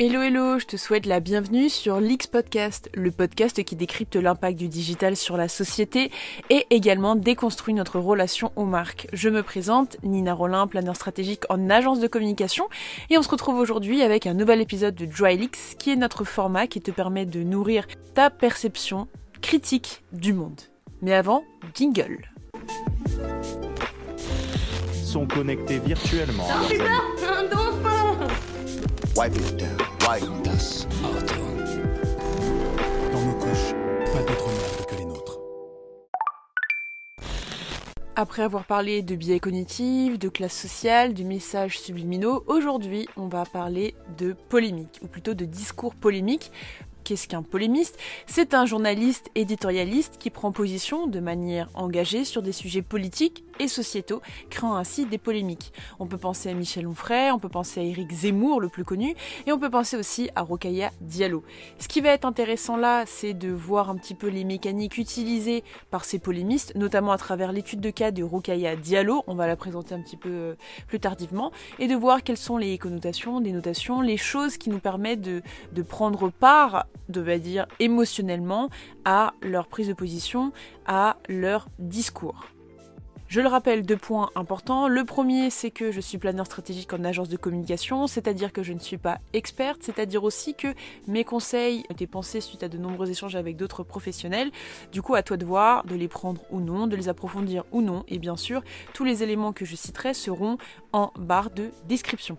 Hello hello, je te souhaite la bienvenue sur l'X Podcast, le podcast qui décrypte l'impact du digital sur la société et également déconstruit notre relation aux marques. Je me présente, Nina Rollin, planeur stratégique en agence de communication et on se retrouve aujourd'hui avec un nouvel épisode de DryLix qui est notre format qui te permet de nourrir ta perception critique du monde. Mais avant, jingle. Sont connectés virtuellement. Un putain, un dauphin Wipe it down. Wipe Das Auto. Dans nos couches, pas d'autres merdes que les nôtres. Après avoir parlé de biais cognitifs, de classe sociale, de messages subliminaux, aujourd'hui on va parler de polémique, ou plutôt de discours polémique. Qu'est-ce qu'un polémiste? C'est un journaliste éditorialiste qui prend position de manière engagée sur des sujets politiques et sociétaux, créant ainsi des polémiques. On peut penser à Michel Onfray, on peut penser à Éric Zemmour, le plus connu, et on peut penser aussi à Rokhaya Diallo. Ce qui va être intéressant là, c'est de voir un petit peu les mécaniques utilisées par ces polémistes, notamment à travers l'étude de cas de Rokhaya Diallo, on va la présenter un petit peu euh, plus tardivement, et de voir quelles sont les connotations, des notations, les choses qui nous permettent de, de prendre part, de va dire émotionnellement, à leur prise de position, à leur discours. Je le rappelle, deux points importants. Le premier, c'est que je suis planeur stratégique en agence de communication, c'est-à-dire que je ne suis pas experte, c'est-à-dire aussi que mes conseils ont été pensés suite à de nombreux échanges avec d'autres professionnels. Du coup, à toi de voir, de les prendre ou non, de les approfondir ou non, et bien sûr, tous les éléments que je citerai seront en barre de description.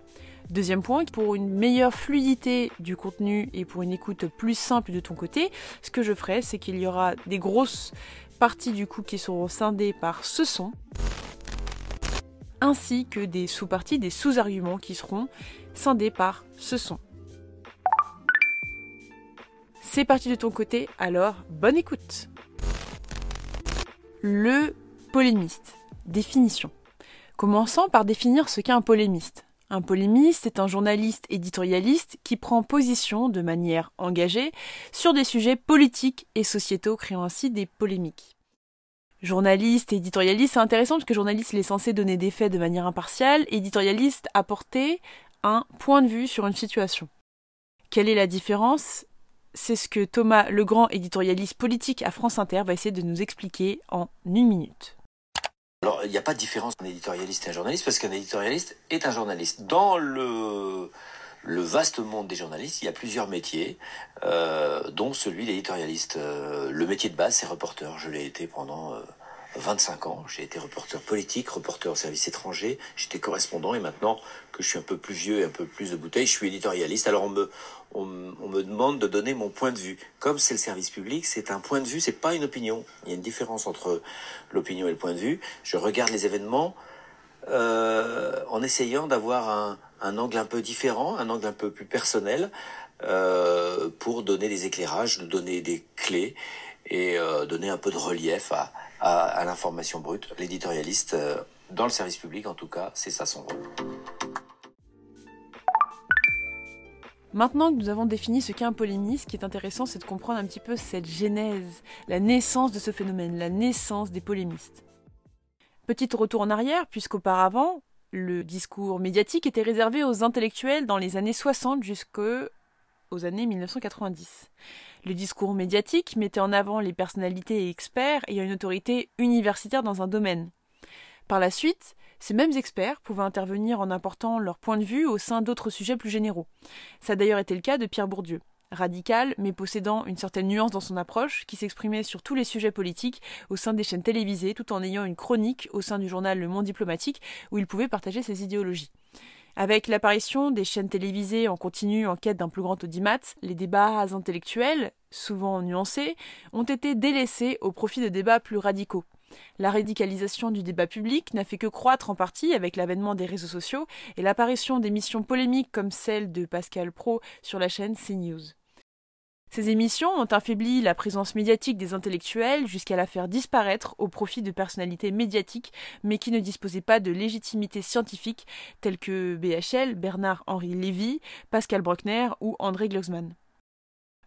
Deuxième point, pour une meilleure fluidité du contenu et pour une écoute plus simple de ton côté, ce que je ferai, c'est qu'il y aura des grosses parties du coup qui seront scindées par ce son, ainsi que des sous-parties, des sous-arguments qui seront scindés par ce son. C'est parti de ton côté, alors bonne écoute. Le polémiste. Définition. Commençons par définir ce qu'est un polémiste. Un polémiste est un journaliste éditorialiste qui prend position de manière engagée sur des sujets politiques et sociétaux, créant ainsi des polémiques. Journaliste éditorialiste, c'est intéressant parce que journaliste il est censé donner des faits de manière impartiale, éditorialiste apporter un point de vue sur une situation. Quelle est la différence? C'est ce que Thomas Legrand, éditorialiste politique à France Inter, va essayer de nous expliquer en une minute. Alors, il n'y a pas de différence entre un éditorialiste et un journaliste, parce qu'un éditorialiste est un journaliste. Dans le, le vaste monde des journalistes, il y a plusieurs métiers, euh, dont celui d'éditorialiste. Euh, le métier de base, c'est reporter. Je l'ai été pendant euh, 25 ans. J'ai été reporter politique, reporter au service étranger, j'étais correspondant, et maintenant que je suis un peu plus vieux et un peu plus de bouteille, je suis éditorialiste. Alors, on me, on, on me demande de donner mon point de vue. Comme c'est le service public, c'est un point de vue, c'est pas une opinion. Il y a une différence entre l'opinion et le point de vue. Je regarde les événements euh, en essayant d'avoir un, un angle un peu différent, un angle un peu plus personnel, euh, pour donner des éclairages, donner des clés et euh, donner un peu de relief à, à, l'information brute. L'éditorialiste, euh, dans le service public en tout cas, c'est ça son rôle. Maintenant que nous avons défini ce qu'est un polémiste, ce qui est intéressant, c'est de comprendre un petit peu cette genèse, la naissance de ce phénomène, la naissance des polémistes. Petit retour en arrière, puisqu'auparavant, le discours médiatique était réservé aux intellectuels dans les années 60 jusqu'aux années 1990. Le discours médiatique mettait en avant les personnalités et experts ayant une autorité universitaire dans un domaine. Par la suite, ces mêmes experts pouvaient intervenir en apportant leur point de vue au sein d'autres sujets plus généraux. Ça a d'ailleurs été le cas de Pierre Bourdieu. Radical, mais possédant une certaine nuance dans son approche, qui s'exprimait sur tous les sujets politiques au sein des chaînes télévisées, tout en ayant une chronique au sein du journal Le Monde diplomatique, où il pouvait partager ses idéologies. Avec l'apparition des chaînes télévisées en continu en quête d'un plus grand audimat, les débats intellectuels, souvent nuancés, ont été délaissés au profit de débats plus radicaux. La radicalisation du débat public n'a fait que croître en partie avec l'avènement des réseaux sociaux et l'apparition d'émissions polémiques comme celle de Pascal Pro sur la chaîne CNews. Ces émissions ont affaibli la présence médiatique des intellectuels jusqu'à la faire disparaître au profit de personnalités médiatiques mais qui ne disposaient pas de légitimité scientifique telles que BHL, Bernard-Henri Lévy, Pascal Bruckner ou André Glucksmann.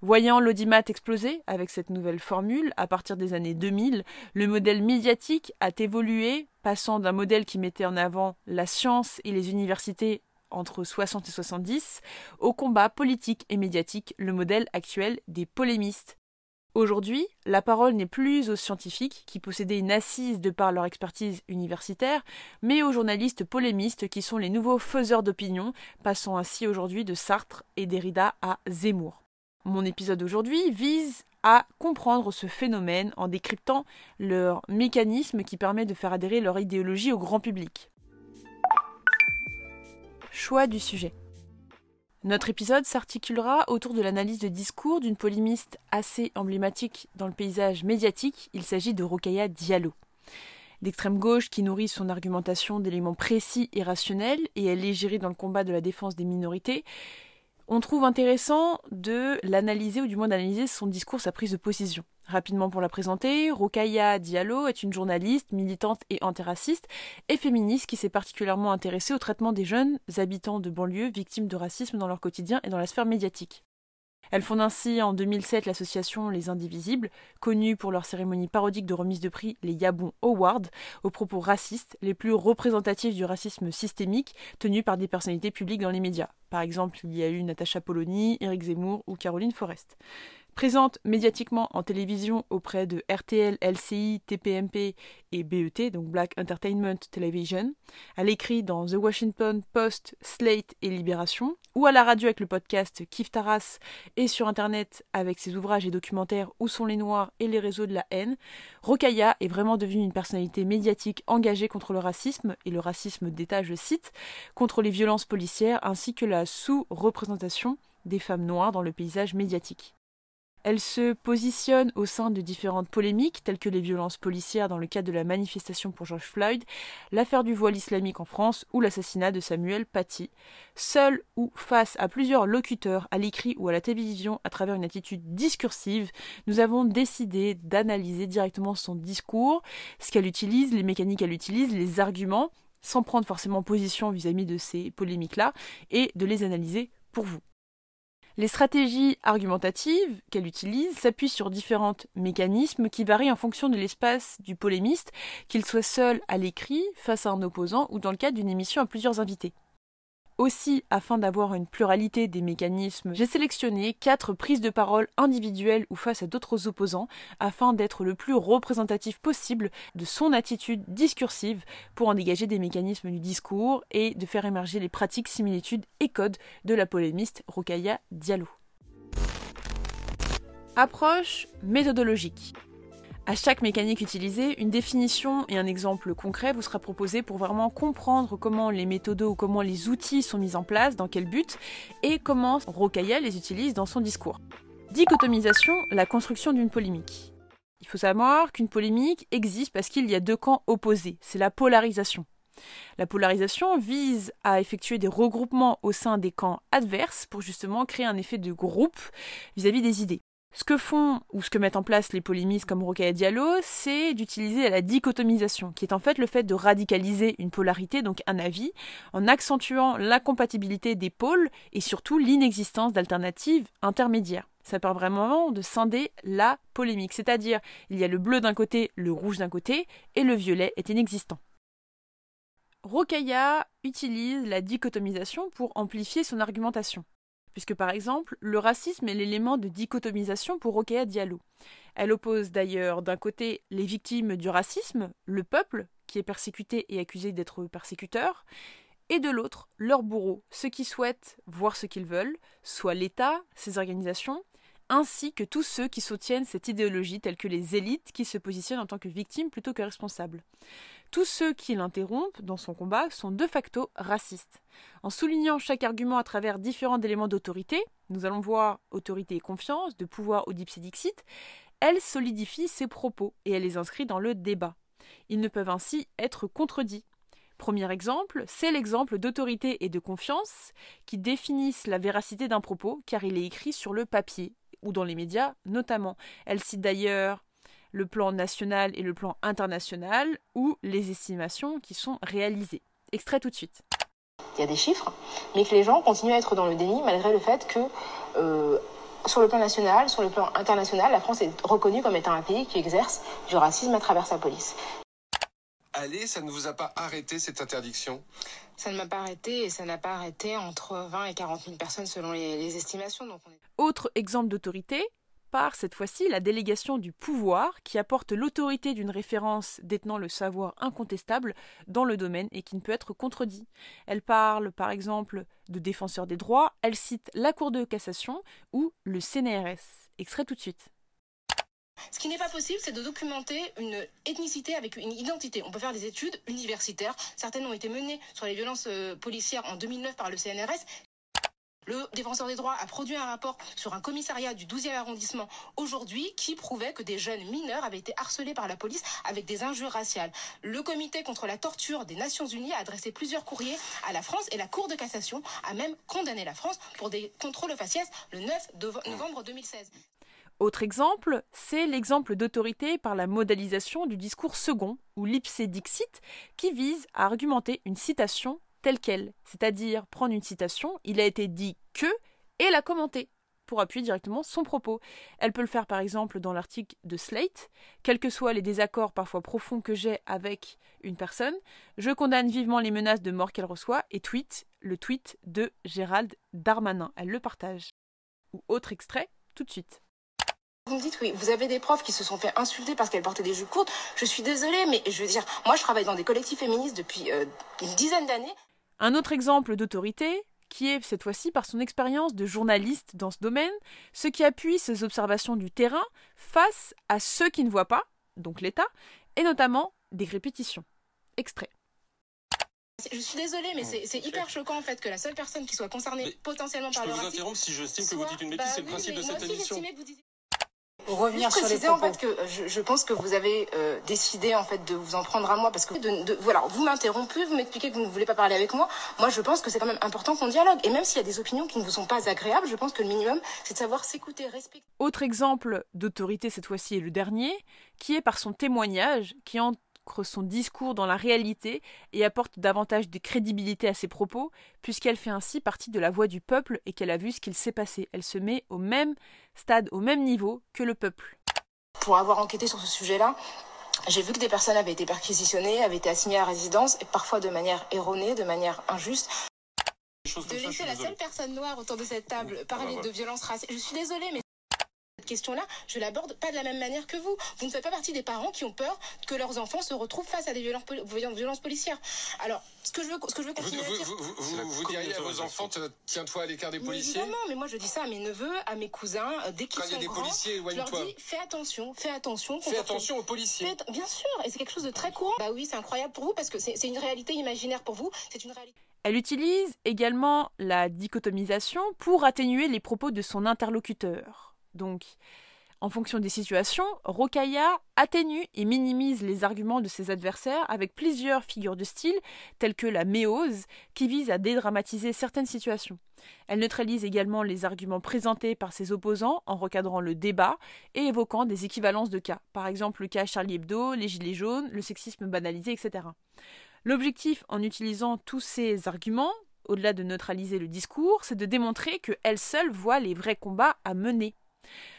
Voyant l'audimat exploser avec cette nouvelle formule, à partir des années 2000, le modèle médiatique a évolué, passant d'un modèle qui mettait en avant la science et les universités entre 60 et 70, au combat politique et médiatique, le modèle actuel des polémistes. Aujourd'hui, la parole n'est plus aux scientifiques qui possédaient une assise de par leur expertise universitaire, mais aux journalistes polémistes qui sont les nouveaux faiseurs d'opinion, passant ainsi aujourd'hui de Sartre et Derrida à Zemmour. Mon épisode d'aujourd'hui vise à comprendre ce phénomène en décryptant leur mécanisme qui permet de faire adhérer leur idéologie au grand public. Choix du sujet. Notre épisode s'articulera autour de l'analyse de discours d'une polémiste assez emblématique dans le paysage médiatique. Il s'agit de Rokaya Diallo. D'extrême gauche qui nourrit son argumentation d'éléments précis et rationnels, et elle est gérée dans le combat de la défense des minorités, on trouve intéressant de l'analyser, ou du moins d'analyser son discours, sa prise de position. Rapidement pour la présenter, Rokaya Diallo est une journaliste, militante et antiraciste et féministe qui s'est particulièrement intéressée au traitement des jeunes habitants de banlieue victimes de racisme dans leur quotidien et dans la sphère médiatique. Elle fonde ainsi en 2007 l'association Les Indivisibles, connue pour leur cérémonie parodique de remise de prix, les Yabon Awards, aux propos racistes, les plus représentatifs du racisme systémique, tenus par des personnalités publiques dans les médias. Par exemple, il y a eu Natacha Polony, Éric Zemmour ou Caroline Forest. Présente médiatiquement en télévision auprès de RTL, LCI, TPMP et BET, donc Black Entertainment Television. Elle écrit dans The Washington Post, Slate et Libération, ou à la radio avec le podcast Kif Taras et sur Internet avec ses ouvrages et documentaires Où sont les Noirs et les réseaux de la haine. Rokaya est vraiment devenue une personnalité médiatique engagée contre le racisme, et le racisme d'État, je cite, contre les violences policières ainsi que la sous-représentation des femmes noires dans le paysage médiatique. Elle se positionne au sein de différentes polémiques, telles que les violences policières dans le cadre de la manifestation pour George Floyd, l'affaire du voile islamique en France ou l'assassinat de Samuel Paty. Seule ou face à plusieurs locuteurs, à l'écrit ou à la télévision, à travers une attitude discursive, nous avons décidé d'analyser directement son discours, ce qu'elle utilise, les mécaniques qu'elle utilise, les arguments, sans prendre forcément position vis-à-vis de ces polémiques-là, et de les analyser pour vous. Les stratégies argumentatives qu'elle utilise s'appuient sur différents mécanismes qui varient en fonction de l'espace du polémiste, qu'il soit seul à l'écrit, face à un opposant ou dans le cadre d'une émission à plusieurs invités. Aussi, afin d'avoir une pluralité des mécanismes, j'ai sélectionné quatre prises de parole individuelles ou face à d'autres opposants, afin d'être le plus représentatif possible de son attitude discursive pour en dégager des mécanismes du discours et de faire émerger les pratiques, similitudes et codes de la polémiste Rokaya Diallo. Approche méthodologique. À chaque mécanique utilisée, une définition et un exemple concret vous sera proposé pour vraiment comprendre comment les méthodes ou comment les outils sont mis en place, dans quel but, et comment Rokaya les utilise dans son discours. Dichotomisation, la construction d'une polémique. Il faut savoir qu'une polémique existe parce qu'il y a deux camps opposés, c'est la polarisation. La polarisation vise à effectuer des regroupements au sein des camps adverses pour justement créer un effet de groupe vis-à-vis des idées. Ce que font ou ce que mettent en place les polémistes comme Rokhaya Diallo, c'est d'utiliser la dichotomisation, qui est en fait le fait de radicaliser une polarité, donc un avis, en accentuant l'incompatibilité des pôles et surtout l'inexistence d'alternatives intermédiaires. Ça permet vraiment de scinder la polémique, c'est-à-dire il y a le bleu d'un côté, le rouge d'un côté, et le violet est inexistant. Rokaya utilise la dichotomisation pour amplifier son argumentation puisque par exemple, le racisme est l'élément de dichotomisation pour Rokhaya Diallo. Elle oppose d'ailleurs d'un côté les victimes du racisme, le peuple, qui est persécuté et accusé d'être persécuteur, et de l'autre, leurs bourreaux, ceux qui souhaitent voir ce qu'ils veulent, soit l'État, ses organisations, ainsi que tous ceux qui soutiennent cette idéologie, tels que les élites qui se positionnent en tant que victimes plutôt que responsables. Tous ceux qui l'interrompent dans son combat sont de facto racistes. En soulignant chaque argument à travers différents éléments d'autorité, nous allons voir autorité et confiance, de pouvoir au dipsédixit, elle solidifie ses propos et elle les inscrit dans le débat. Ils ne peuvent ainsi être contredits. Premier exemple, c'est l'exemple d'autorité et de confiance qui définissent la véracité d'un propos car il est écrit sur le papier ou dans les médias notamment. Elle cite d'ailleurs le plan national et le plan international ou les estimations qui sont réalisées. Extrait tout de suite. Il y a des chiffres, mais que les gens continuent à être dans le déni malgré le fait que euh, sur le plan national, sur le plan international, la France est reconnue comme étant un pays qui exerce du racisme à travers sa police. Aller, ça ne vous a pas arrêté cette interdiction? Ça ne m'a pas arrêté et ça n'a pas arrêté entre 20 et 40 000 personnes selon les, les estimations. Donc on est... Autre exemple d'autorité, par cette fois-ci la délégation du pouvoir qui apporte l'autorité d'une référence détenant le savoir incontestable dans le domaine et qui ne peut être contredit. Elle parle par exemple de défenseur des droits, elle cite la Cour de cassation ou le CNRS. Extrait tout de suite. Ce qui n'est pas possible, c'est de documenter une ethnicité avec une identité. On peut faire des études universitaires. Certaines ont été menées sur les violences euh, policières en 2009 par le CNRS. Le défenseur des droits a produit un rapport sur un commissariat du 12e arrondissement aujourd'hui qui prouvait que des jeunes mineurs avaient été harcelés par la police avec des injures raciales. Le comité contre la torture des Nations Unies a adressé plusieurs courriers à la France et la Cour de cassation a même condamné la France pour des contrôles faciès le 9 novembre 2016. Autre exemple, c'est l'exemple d'autorité par la modalisation du discours second, ou l'ipse dixit, qui vise à argumenter une citation telle qu'elle, c'est-à-dire prendre une citation, il a été dit que, et la commenter pour appuyer directement son propos. Elle peut le faire par exemple dans l'article de Slate, quels que soient les désaccords parfois profonds que j'ai avec une personne, je condamne vivement les menaces de mort qu'elle reçoit et tweet le tweet de Gérald Darmanin. Elle le partage. Ou autre extrait, tout de suite. Vous me dites, oui, vous avez des profs qui se sont fait insulter parce qu'elles portaient des jupes courtes. Je suis désolée, mais je veux dire, moi je travaille dans des collectifs féministes depuis euh, une dizaine d'années. Un autre exemple d'autorité, qui est cette fois-ci par son expérience de journaliste dans ce domaine, ce qui appuie ses observations du terrain face à ceux qui ne voient pas, donc l'État, et notamment des répétitions. Extrait. Je suis désolée, mais c'est hyper choquant en fait que la seule personne qui soit concernée Mais potentiellement Je par le vous racisme. interrompre si j'estime que vous dites une bah bêtise, c'est le oui, principe mais de cette aussi, émission. Revenir Juste sur les préciser en propos. fait que euh, je, je pense que vous avez euh, décidé en fait de vous en prendre à moi parce que de, de- voilà vous m'interrompez vous m'expliquez que vous ne voulez pas parler avec moi. Moi je pense que c'est quand même important qu'on dialogue. Et même s'il y a des opinions qui ne vous sont pas agréables je pense que le minimum c'est de savoir s'écouter respecter. Autre exemple d'autorité, cette fois-ci, est le dernier, qui est par son témoignage, qui ancre son discours dans la réalité et apporte davantage de crédibilité à ses propos, puisqu'elle fait ainsi partie de la voix du peuple et qu'elle a vu ce qu'il s'est passé. Elle se met au même stade, au même niveau que le peuple. pour avoir enquêté sur ce sujet-là j'ai vu que des personnes avaient été perquisitionnées avaient été assignées à résidence et parfois de manière erronée de manière injuste de laisser la désolé. seule personne noire autour de cette table parler ouais. de violence raciale. Je suis désolée, mais cette question-là, je l'aborde pas de la même manière que vous. Vous ne faites pas partie des parents qui ont peur que leurs enfants se retrouvent face à des violences, poli- violences- violences policières. Alors, ce que je veux, ce que je veux Vous, continuer à vous, dire. vous, vous, diriez à vos enfants, tiens-toi à l'écart des policiers? évidemment, mais moi je dis ça à mes neveux, à mes cousins, euh, dès qu'ils sont des grands, policiers, je leur dis fais attention, fais attention. Fais attention aux policiers. Fais- Bien sûr, et c'est quelque chose de très courant. Bah oui, c'est incroyable pour vous parce que c'est c'est une réalité imaginaire pour vous. C'est une réalité. Elle utilise également la dichotomisation pour atténuer les propos de son interlocuteur. Donc, en fonction des situations, Rokaya atténue et minimise les arguments de ses adversaires avec plusieurs figures de style, telles que la méose, qui vise à dédramatiser certaines situations. Elle neutralise également les arguments présentés par ses opposants en recadrant le débat et évoquant des équivalences de cas, par exemple le cas Charlie Hebdo, les Gilets jaunes, le sexisme banalisé, etc. L'objectif en utilisant tous ces arguments, au-delà de neutraliser le discours, c'est de démontrer qu'elle seule voit les vrais combats à mener.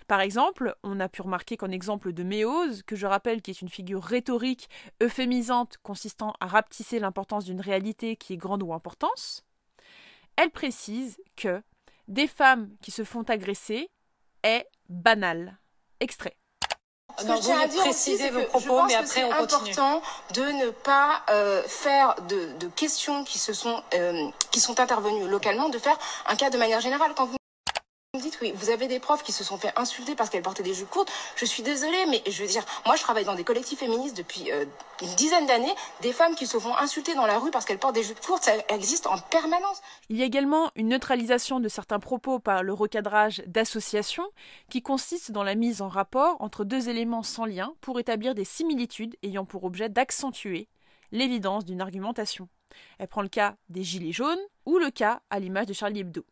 Par exemple, on a pu remarquer qu'en exemple de Méose, que je rappelle qui est une figure rhétorique euphémisante consistant à rapetisser l'importance d'une réalité qui est grande ou importance, elle précise que des femmes qui se font agresser est banal. Extrait. Ce Non, que je vous tiens à dire aussi, précisez c'est vos que je propos, pense mais que après, c'est on continue. important de ne pas euh, faire de, de questions qui se sont euh, qui sont intervenues localement, de faire un cas de manière générale. Quand vous me dites oui, vous avez des profs qui se sont fait insulter parce qu'elles portaient des jupes courtes. Je suis désolée, mais je veux dire, moi je travaille dans des collectifs féministes depuis euh, une dizaine d'années. Des femmes qui se font insulter dans la rue parce qu'elles portent des jupes courtes, ça existe en permanence. Il y a également une neutralisation de certains propos par le recadrage d'associations qui consiste dans la mise en rapport entre deux éléments sans lien pour établir des similitudes ayant pour objet d'accentuer l'évidence d'une argumentation. Elle prend le cas des Gilets jaunes ou le cas à l'image de Charlie Hebdo.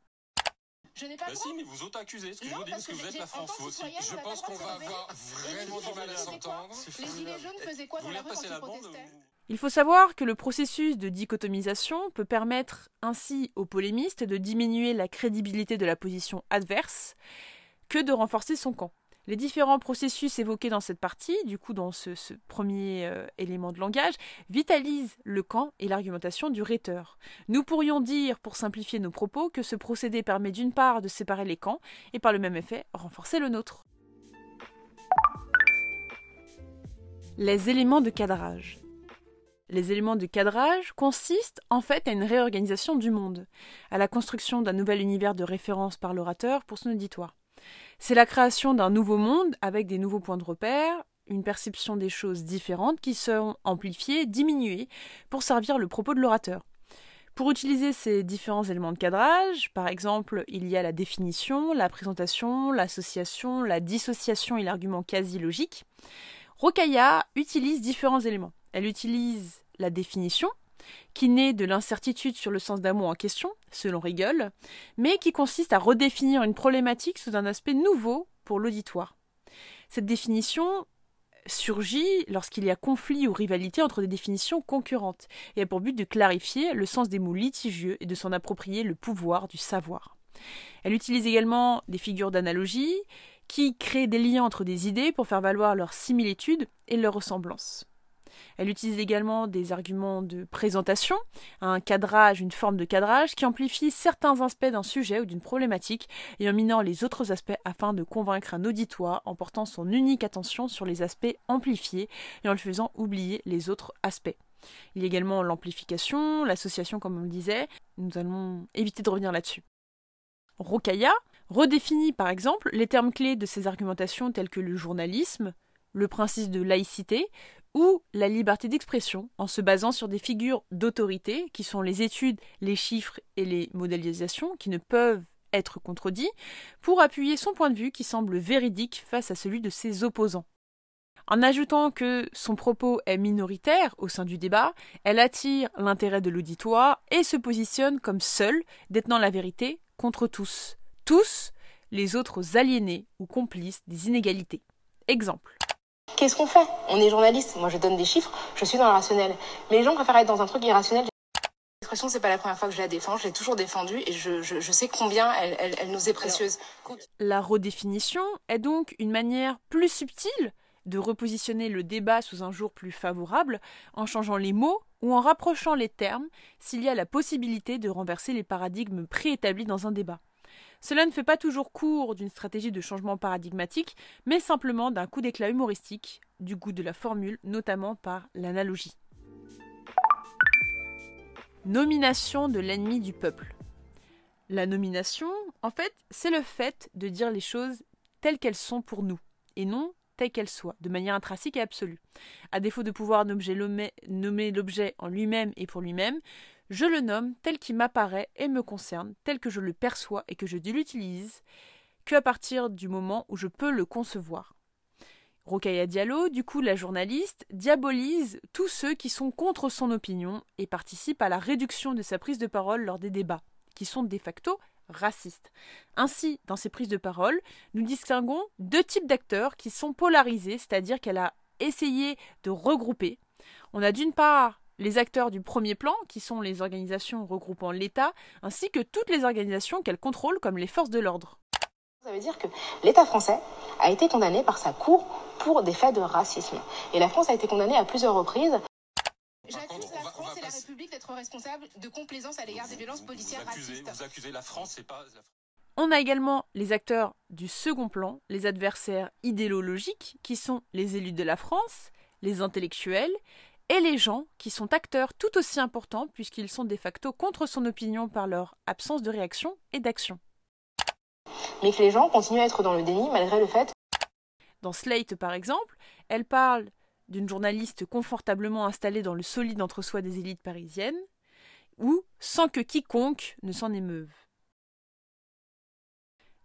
Je n'ai pas Bah le si, droit. mais vous auto-accusez, ce que je Non, vous dis, parce que que vous êtes la France, vous aussi. Je pense qu'on va avoir vraiment les du mal à Gilets jaunes faisaient quoi s'entendre. Les gilets jaunes faisaient quoi dans la rue quand ils protestaient Il faut savoir que le processus de dichotomisation peut permettre ainsi aux polémistes de diminuer la crédibilité de la position adverse que de renforcer son camp. Les différents processus évoqués dans cette partie, du coup dans ce, premier euh, élément de langage, vitalisent le camp et l'argumentation du rhéteur. Nous pourrions dire, pour simplifier nos propos, que ce procédé permet d'une part de séparer les camps et par le même effet renforcer le nôtre. Les éléments de cadrage. Les éléments de cadrage consistent en fait à une réorganisation du monde, à la construction d'un nouvel univers de référence par l'orateur pour son auditoire. C'est la création d'un nouveau monde avec des nouveaux points de repère, une perception des choses différentes qui seront amplifiées, diminuées, pour servir le propos de l'orateur. Pour utiliser ces différents éléments de cadrage, par exemple, il y a la définition, la présentation, l'association, la dissociation et l'argument quasi logique. Rocailla utilise différents éléments. Elle utilise la définition, qui naît de l'incertitude sur le sens d'un mot en question, selon Rigol, mais qui consiste à redéfinir une problématique sous un aspect nouveau pour l'auditoire. Cette définition surgit lorsqu'il y a conflit ou rivalité entre des définitions concurrentes et a pour but de clarifier le sens des mots litigieux et de s'en approprier le pouvoir du savoir. Elle utilise également des figures d'analogie qui créent des liens entre des idées pour faire valoir leur similitude et leur ressemblance. Elle utilise également des arguments de présentation, un cadrage, une forme de cadrage qui amplifie certains aspects d'un sujet ou d'une problématique et en minant les autres aspects afin de convaincre un auditoire en portant son unique attention sur les aspects amplifiés et en le faisant oublier les autres aspects. Il y a également l'amplification, l'association comme on le disait. Nous allons éviter de revenir là-dessus. Rocailla redéfinit par exemple les termes clés de ses argumentations tels que le journalisme, le principe de laïcité ou la liberté d'expression en se basant sur des figures d'autorité qui sont les études, les chiffres et les modélisations qui ne peuvent être contredits pour appuyer son point de vue qui semble véridique face à celui de ses opposants. En ajoutant que son propos est minoritaire au sein du débat, elle attire l'intérêt de l'auditoire et se positionne comme seule détenant la vérité contre tous. Tous les autres aliénés ou complices des inégalités. Exemple. Qu'est-ce qu'on fait? On est journaliste, moi je donne des chiffres, je suis dans le rationnel. Mais les gens préfèrent être dans un truc irrationnel. L'expression, c'est pas la première fois que je la défends, je l'ai toujours défendue et je, je, je sais combien elle, elle, elle, nous est précieuse. La redéfinition est donc une manière plus subtile de repositionner le débat sous un jour plus favorable en changeant les mots ou en rapprochant les termes s'il y a la possibilité de renverser les paradigmes préétablis dans un débat. Cela ne fait pas toujours cours d'une stratégie de changement paradigmatique, mais simplement d'un coup d'éclat humoristique, du goût de la formule, notamment par l'analogie. Nomination de l'ennemi du peuple. La nomination, en fait, c'est le fait de dire les choses telles qu'elles sont pour nous, et non telles qu'elles soient, de manière intrinsèque et absolue. À défaut de pouvoir nommer l'objet en lui-même et pour lui-même, je le nomme tel qu'il m'apparaît et me concerne, tel que je le perçois et que je l'utilise, qu'à partir du moment où je peux le concevoir. Rokhaya Diallo, du coup la journaliste, diabolise tous ceux qui sont contre son opinion et participe à la réduction de sa prise de parole lors des débats, qui sont de facto racistes. Ainsi, dans ses prises de parole, nous distinguons deux types d'acteurs qui sont polarisés, c'est-à-dire qu'elle a essayé de regrouper. On a d'une part les acteurs du premier plan, qui sont les organisations regroupant l'État, ainsi que toutes les organisations qu'elle contrôle comme les forces de l'ordre. Ça veut dire que l'État français a été condamné par sa cour pour des faits de racisme. Et la France a été condamnée à plusieurs reprises. J'accuse la France et la République d'être responsables de complaisance à l'égard des violences policières vous accusez, racistes. Vous accusez la France, c'est pas... On a également les acteurs du second plan, les adversaires idéologiques, qui sont les élus de la France, les intellectuels, et les gens qui sont acteurs tout aussi importants puisqu'ils sont de facto contre son opinion par leur absence de réaction et d'action. Mais que les gens continuent à être dans le déni malgré le fait. Dans Slate par exemple, elle parle d'une journaliste confortablement installée dans le solide entre-soi des élites parisiennes, ou sans que quiconque ne s'en émeuve.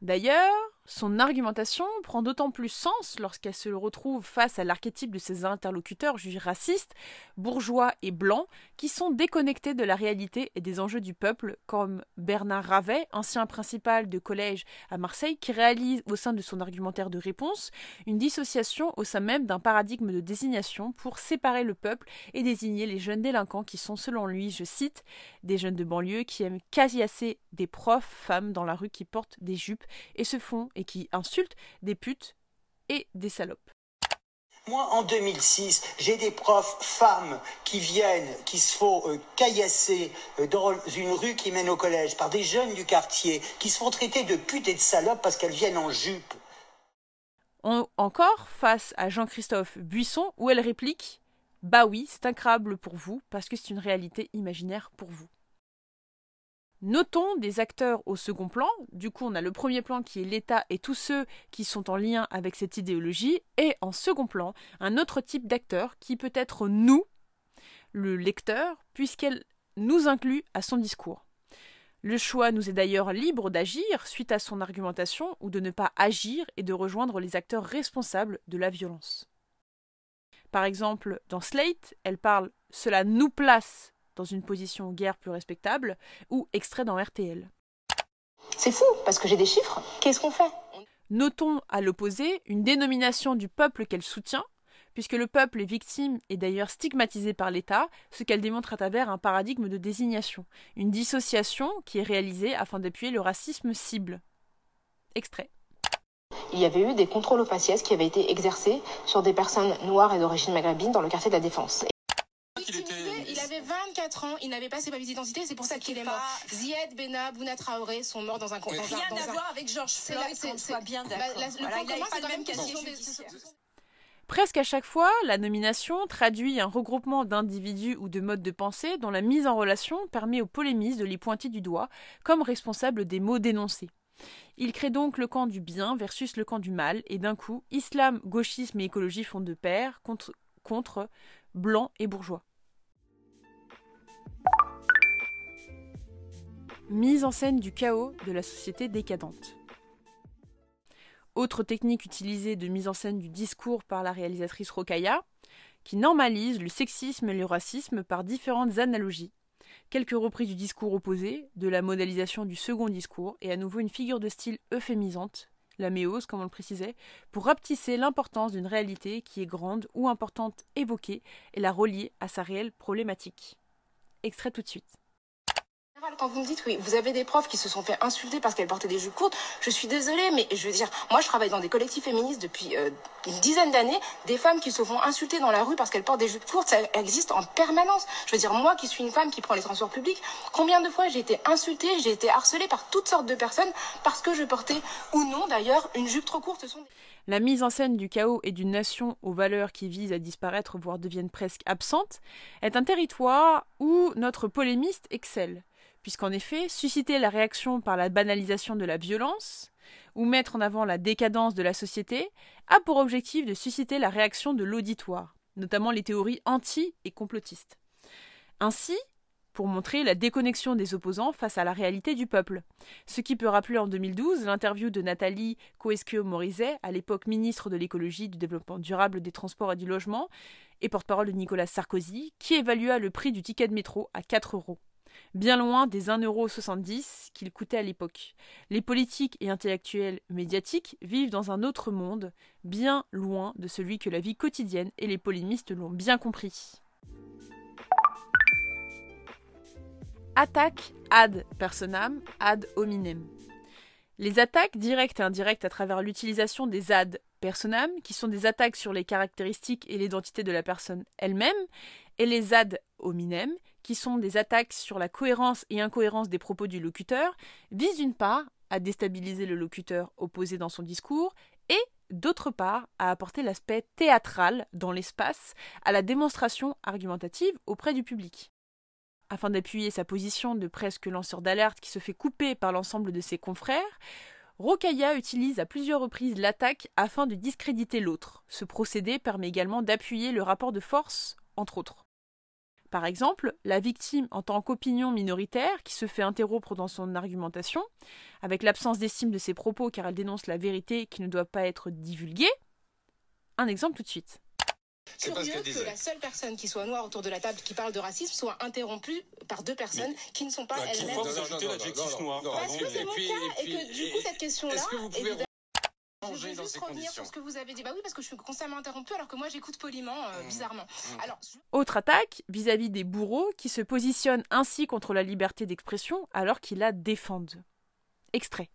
D'ailleurs, son argumentation prend d'autant plus sens lorsqu'elle se retrouve face à l'archétype de ses interlocuteurs jugés racistes, bourgeois et blancs, qui sont déconnectés de la réalité et des enjeux du peuple, comme Bernard Ravet, ancien principal de collège à Marseille, qui réalise au sein de son argumentaire de réponse une dissociation au sein même d'un paradigme de désignation pour séparer le peuple et désigner les jeunes délinquants qui sont, selon lui, je cite, des jeunes de banlieue qui aiment quasi assez des profs femmes dans la rue qui portent des jupes et se font et qui insultent des putes et des salopes. Moi, en 2006, j'ai des profs femmes qui viennent, qui se font euh, caillasser euh, dans une rue qui mène au collège par des jeunes du quartier, qui se font traiter de putes et de salopes parce qu'elles viennent en jupe. On- encore face à Jean-Christophe Buisson, où elle réplique Bah oui, c'est incroyable pour vous, parce que c'est une réalité imaginaire pour vous. Notons des acteurs au second plan. Du coup, on a le premier plan qui est l'État et tous ceux qui sont en lien avec cette idéologie. Et en second plan, un autre type d'acteur qui peut être nous, le lecteur, puisqu'elle nous inclut à son discours. Le choix nous est d'ailleurs libre d'agir suite à son argumentation ou de ne pas agir et de rejoindre les acteurs responsables de la violence. Par exemple, dans Slate, elle parle Cela nous place dans une position guère plus respectable ou extrait dans RTL. C'est fou, parce que j'ai des chiffres. Qu'est-ce qu'on fait? Notons à l'opposé une dénomination du peuple qu'elle soutient, puisque le peuple est victime et d'ailleurs stigmatisé par l'État, ce qu'elle démontre à travers un paradigme de désignation, une dissociation qui est réalisée afin d'appuyer le racisme cible. Extrait. Il y avait eu des contrôles aux faciès qui avaient été exercés sur des personnes noires et d'origine maghrébine dans le quartier de la Défense. 24 ans, il n'avait pas ses papiers d'identité, c'est pour ça qu'il est mort. Zied Bena, Bouna Traoré sont morts dans un un- Rien dans à un- voir avec George C'est Floyd, qu'on c'est- soit bien bah, d'accord. le même Presque à chaque fois, la nomination traduit un regroupement d'individus ou de modes de pensée dont la mise en relation permet aux polémistes de les pointer du doigt comme responsables des mots dénoncés. Il crée donc le camp du bien versus le camp du mal, et d'un coup, islam, gauchisme et écologie font de pair contre, contre blancs et bourgeois. Mise en scène du chaos de la société décadente. Autre technique utilisée de mise en scène du discours par la réalisatrice Rokaya, qui normalise le sexisme et le racisme par différentes analogies. Quelques reprises du discours opposé, de la modélisation du second discours, et à nouveau une figure de style euphémisante, la méose comme on le précisait, pour rapetisser l'importance d'une réalité qui est grande ou importante évoquée et la relier à sa réelle problématique. Extrait tout de suite. Quand vous me dites, oui, vous avez des profs qui se sont fait insulter parce qu'elles portaient des jupes courtes, je suis désolée, mais je veux dire, moi je travaille dans des collectifs féministes depuis euh, une dizaine d'années. Des femmes qui se font insulter dans la rue parce qu'elles portent des jupes courtes, ça existe en permanence. Je veux dire, moi qui suis une femme qui prend les transports publics, combien de fois j'ai été insultée, j'ai été harcelée par toutes sortes de personnes parce que je portais, ou non d'ailleurs, une jupe trop courte. La mise en scène du chaos et d'une nation aux valeurs qui visent à disparaître, voire deviennent presque absentes, est un territoire où notre polémiste excelle, puisqu'en effet, susciter la réaction par la banalisation de la violence, ou mettre en avant la décadence de la société, a pour objectif de susciter la réaction de l'auditoire, notamment les théories anti et complotistes. Ainsi, pour montrer la déconnexion des opposants face à la réalité du peuple. Ce qui peut rappeler en 2012 l'interview de Nathalie Coesquio-Morizet, à l'époque ministre de l'écologie, du développement durable, des transports et du logement, et porte-parole de Nicolas Sarkozy, qui évalua le prix du ticket de métro à 4 euros. Bien loin des 1,70€ qu'il coûtait à l'époque. Les politiques et intellectuels médiatiques vivent dans un autre monde, bien loin de celui que la vie quotidienne et les polémistes l'ont bien compris. Attaque ad personam ad hominem. Les attaques directes et indirectes à travers l'utilisation des ad personam, qui sont des attaques sur les caractéristiques et l'identité de la personne elle-même, et les ad hominem, qui sont des attaques sur la cohérence et incohérence des propos du locuteur, visent d'une part à déstabiliser le locuteur opposé dans son discours et d'autre part à apporter l'aspect théâtral dans l'espace à la démonstration argumentative auprès du public. Afin d'appuyer sa position de presque lanceur d'alerte qui se fait couper par l'ensemble de ses confrères, Rokaya utilise à plusieurs reprises l'attaque afin de discréditer l'autre. Ce procédé permet également d'appuyer le rapport de force, entre autres. Par exemple, la victime en tant qu'opinion minoritaire qui se fait interrompre dans son argumentation, avec l'absence d'estime de ses propos car elle dénonce la vérité qui ne doit pas être divulguée. Un exemple tout de suite. C'est parce Curieux que la seule personne qui soit noire autour de la table qui parle de racisme soit interrompue par deux personnes qui ne sont pas elles-mêmes. fois vous ajoutez l'adjectif noir par Parce que c'est mon puis- cas et que du coup cette question-là, Est-ce que vous pouvez évidemment, je dans juste revenir conditions sur ce que vous avez dit. Bah oui, parce que je suis constamment interrompue alors que moi j'écoute poliment, euh, Mmh. bizarrement. Mmh. Alors, Autre attaque vis-à-vis des bourreaux qui se positionnent ainsi contre la liberté d'expression alors qu'ils la défendent. Extrait.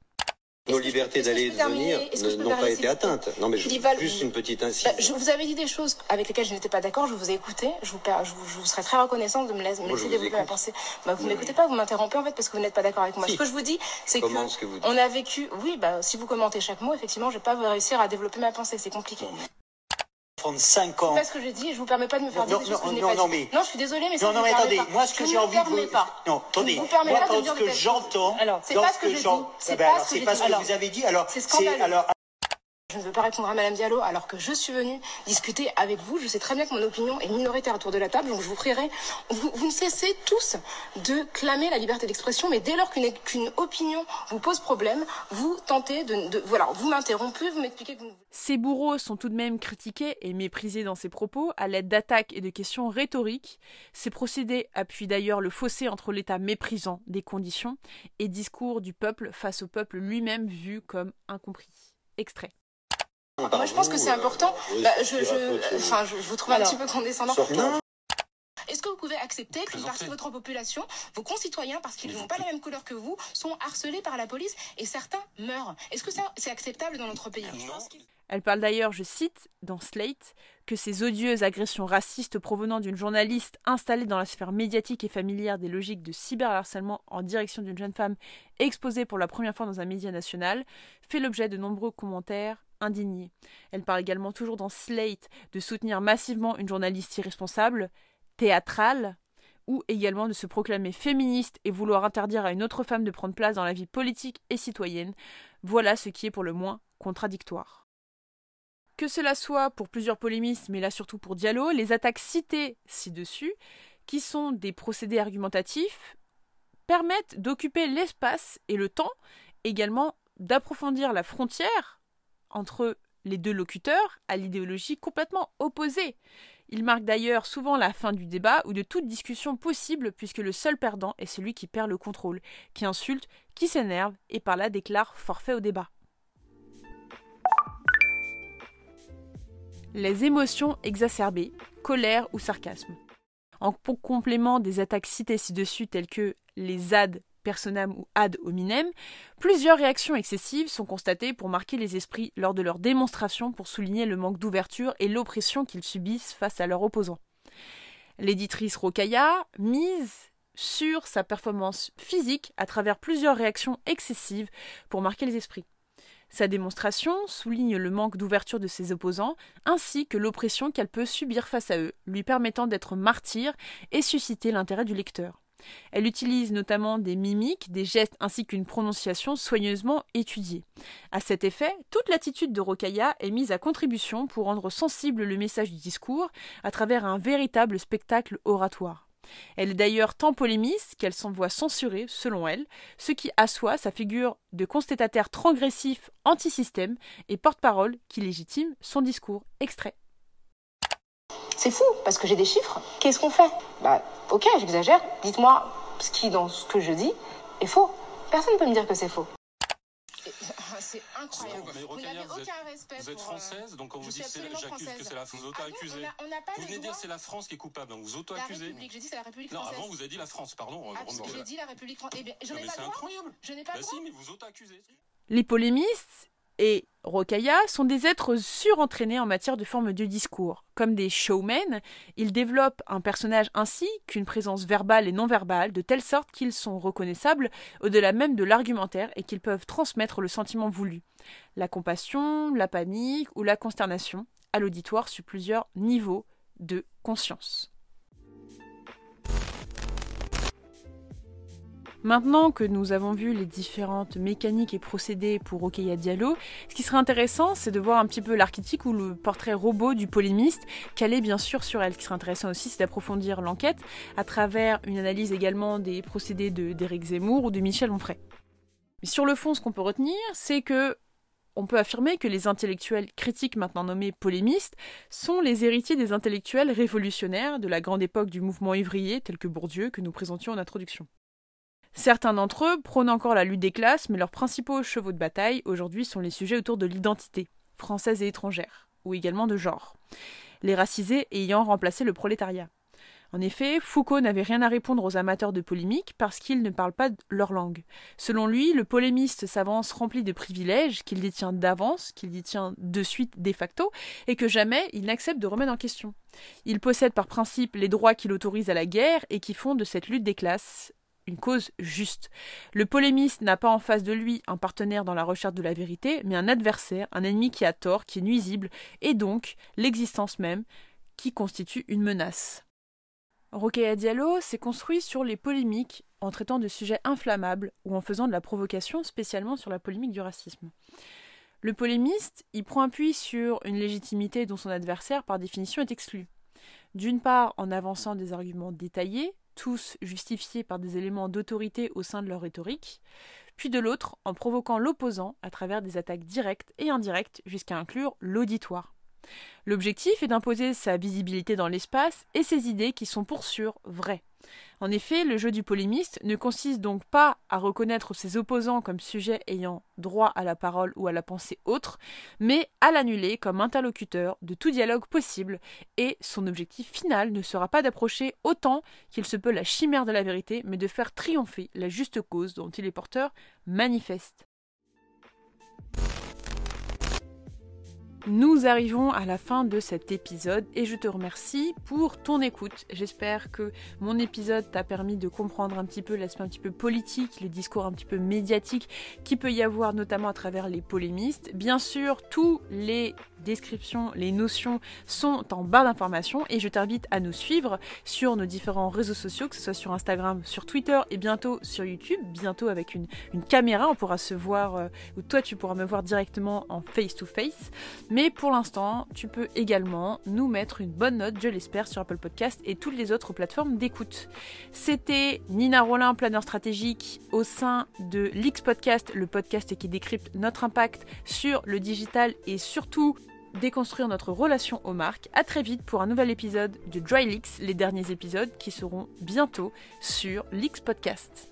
Nos libertés d'aller et de venir n'ont pas été atteintes. Non, mais je, juste une petite incise. Bah, je vous avais dit des choses avec lesquelles je n'étais pas d'accord. Je vous ai écouté. Je vous, je vous, je vous serais très reconnaissante de me laisser, développer ma pensée. Bah, vous ne m'écoutez pas, vous m'interrompez en fait parce que vous n'êtes pas d'accord avec moi. Si. Ce que je vous dis, c'est que, vous on a vécu. Oui, bah, si vous commentez chaque mot, effectivement, je vais pas réussir à développer ma pensée. C'est compliqué. 35 ans. C'est pas ce que je dis. Je vous permets pas de me faire Non, dire des non, choses que je n'ai pas non, dit. mais- Non, je suis désolée, mais ça Non, non, mais attendez, pas. moi, ce que Je j'ai envie de vous. pas. Non, attendez, Je vous moi, pas de ce que j'entends. C'est pas ce que dit. j'en- C'est pas ce que vous avez dit. Alors, c'est Je ne veux pas répondre à Madame Diallo alors que je suis venue discuter avec vous. Je sais très bien que mon opinion est minoritaire autour de la table, donc je vous prierai. Vous, vous ne cessez tous de clamer la liberté d'expression, mais dès lors qu'une qu'une opinion vous pose problème, vous tentez de, voilà, vous m'interrompez, vous m'expliquez que Ces bourreaux sont tout de même critiqués et méprisés dans ses propos à l'aide d'attaques et de questions rhétoriques. Ces procédés appuient d'ailleurs le fossé entre l'état méprisant des conditions et discours du peuple face au peuple lui-même vu comme incompris. Extrait. Moi, je pense que c'est important. oui, Bah, je, enfin, je, je vous trouve un petit peu condescendant. Est-ce que vous pouvez accepter qu'une partie de votre population, vos concitoyens, parce qu'ils n'ont pas la même couleur que vous, sont harcelés par la police et certains meurent? Est-ce que ça, c'est acceptable dans notre pays? Elle parle d'ailleurs, je cite, dans Slate, que ces odieuses agressions racistes provenant d'une journaliste installée dans la sphère médiatique et familière des logiques de cyberharcèlement en direction d'une jeune femme exposée pour la première fois dans un média national fait l'objet de nombreux commentaires indignés. Elle parle également toujours dans Slate de soutenir massivement une journaliste irresponsable, théâtrale, ou également de se proclamer féministe et vouloir interdire à une autre femme de prendre place dans la vie politique et citoyenne. Voilà ce qui est pour le moins contradictoire. Que cela soit pour plusieurs polémistes, mais là surtout pour Diallo, les attaques citées ci-dessus, qui sont des procédés argumentatifs, permettent d'occuper l'espace et le temps, également d'approfondir la frontière entre les deux locuteurs à l'idéologie complètement opposée. Il marque d'ailleurs souvent la fin du débat ou de toute discussion possible puisque le seul perdant est celui qui perd le contrôle, qui insulte, qui s'énerve et par là déclare forfait au débat. Les émotions exacerbées, colère ou sarcasme. En complément des attaques citées ci-dessus telles que les ad personam ou ad hominem, plusieurs réactions excessives sont constatées pour marquer les esprits lors de leur démonstration pour souligner le manque d'ouverture et l'oppression qu'ils subissent face à leurs opposants. L'éditrice Rokaya mise sur sa performance physique à travers plusieurs réactions excessives pour marquer les esprits. Sa démonstration souligne le manque d'ouverture de ses opposants, ainsi que l'oppression qu'elle peut subir face à eux, lui permettant d'être martyr et susciter l'intérêt du lecteur. Elle utilise notamment des mimiques, des gestes ainsi qu'une prononciation soigneusement étudiée. À cet effet, toute l'attitude de Rokaya est mise à contribution pour rendre sensible le message du discours à travers un véritable spectacle oratoire. Elle est d'ailleurs tant polémiste qu'elle s'envoie censurer, selon elle, ce qui assoit sa figure de constatataire transgressif anti-système et porte-parole qui légitime son discours. Extrait. C'est fou, parce que j'ai des chiffres. Qu'est-ce qu'on fait? Bah, ok, j'exagère. Dites-moi ce qui, dans ce que je dis, est faux. Personne ne peut me dire que c'est faux. C'est incroyable. Mais Vous n'avez vous êtes- aucun respect Vous êtes pour, euh, française, donc quand vous dites j'accuse que c'est la vous Ah non, auto-accusez. Vous venez dire c'est la France qui est coupable, donc vous auto-accusez. République, j'ai dit c'est la République Non, avant vous avez dit la France, pardon. Ah, on- on- j'ai dit la République française. Eh bien, je n'ai pas c'est le droit. incroyable. Je n'ai pas Bah si, mais vous auto-accusez. Les polémistes et Rokaya sont des êtres surentraînés en matière de forme de discours. Comme des showmen, ils développent un personnage ainsi qu'une présence verbale et non verbale, de telle sorte qu'ils sont reconnaissables au-delà même de l'argumentaire et qu'ils peuvent transmettre le sentiment voulu. La compassion, la panique ou la consternation à l'auditoire sur plusieurs niveaux de conscience. Maintenant que nous avons vu les différentes mécaniques et procédés pour Rokeya Diallo, ce qui serait intéressant, c'est de voir un petit peu l'archétype ou le portrait robot du polémiste, calé bien sûr sur elle. Ce qui serait intéressant aussi, c'est d'approfondir l'enquête à travers une analyse également des procédés d'Éric Zemmour ou de Michel Onfray. Mais sur le fond, ce qu'on peut retenir, c'est que on peut affirmer que les intellectuels critiques maintenant nommés polémistes sont les héritiers des intellectuels révolutionnaires de la grande époque du mouvement ivrier tel que Bourdieu que nous présentions en introduction. Certains d'entre eux prônent encore la lutte des classes, mais leurs principaux chevaux de bataille aujourd'hui sont les sujets autour de l'identité, française et étrangère, ou également de genre, les racisés ayant remplacé le prolétariat. En effet, Foucault n'avait rien à répondre aux amateurs de polémique parce qu'ils ne parlent pas leur langue. Selon lui, le polémiste s'avance rempli de privilèges qu'il détient d'avance, qu'il détient de suite de facto, et que jamais il n'accepte de remettre en question. Il possède par principe les droits qui l'autorisent à la guerre et qui font de cette lutte des classes une cause juste. Le polémiste n'a pas en face de lui un partenaire dans la recherche de la vérité, mais un adversaire, un ennemi qui a tort, qui est nuisible, et donc l'existence même qui constitue une menace. Rokhaya Diallo s'est construit sur les polémiques en traitant de sujets inflammables ou en faisant de la provocation spécialement sur la polémique du racisme. Le polémiste y prend appui sur une légitimité dont son adversaire par définition est exclu. D'une part en avançant des arguments détaillés, tous justifiés par des éléments d'autorité au sein de leur rhétorique, puis de l'autre en provoquant l'opposant à travers des attaques directes et indirectes jusqu'à inclure l'auditoire. L'objectif est d'imposer sa visibilité dans l'espace et ses idées qui sont pour sûr vraies. En effet, le jeu du polémiste ne consiste donc pas à reconnaître ses opposants comme sujets ayant droit à la parole ou à la pensée autre, mais à l'annuler comme interlocuteur de tout dialogue possible, et son objectif final ne sera pas d'approcher autant qu'il se peut la chimère de la vérité, mais de faire triompher la juste cause dont il est porteur manifeste. Nous arrivons à la fin de cet épisode et je te remercie pour ton écoute. J'espère que mon épisode t'a permis de comprendre un petit peu l'aspect un petit peu politique, les discours un petit peu médiatiques qui peut y avoir notamment à travers les polémistes. Bien sûr, tous les descriptions, les notions sont en barre d'informations et je t'invite à nous suivre sur nos différents réseaux sociaux, que ce soit sur Instagram, sur Twitter et bientôt sur YouTube, bientôt avec une, caméra, on pourra se voir, euh, ou toi tu pourras me voir directement en face to face. Mais pour l'instant, tu peux également nous mettre une bonne note, je l'espère, sur Apple Podcast et toutes les autres plateformes d'écoute. C'était Nina Rollin, planeur stratégique au sein de l'X Podcast, le podcast qui décrypte notre impact sur le digital et surtout déconstruire notre relation aux marques. A très vite pour un nouvel épisode de Dry Leaks, les derniers épisodes qui seront bientôt sur Leaks Podcast.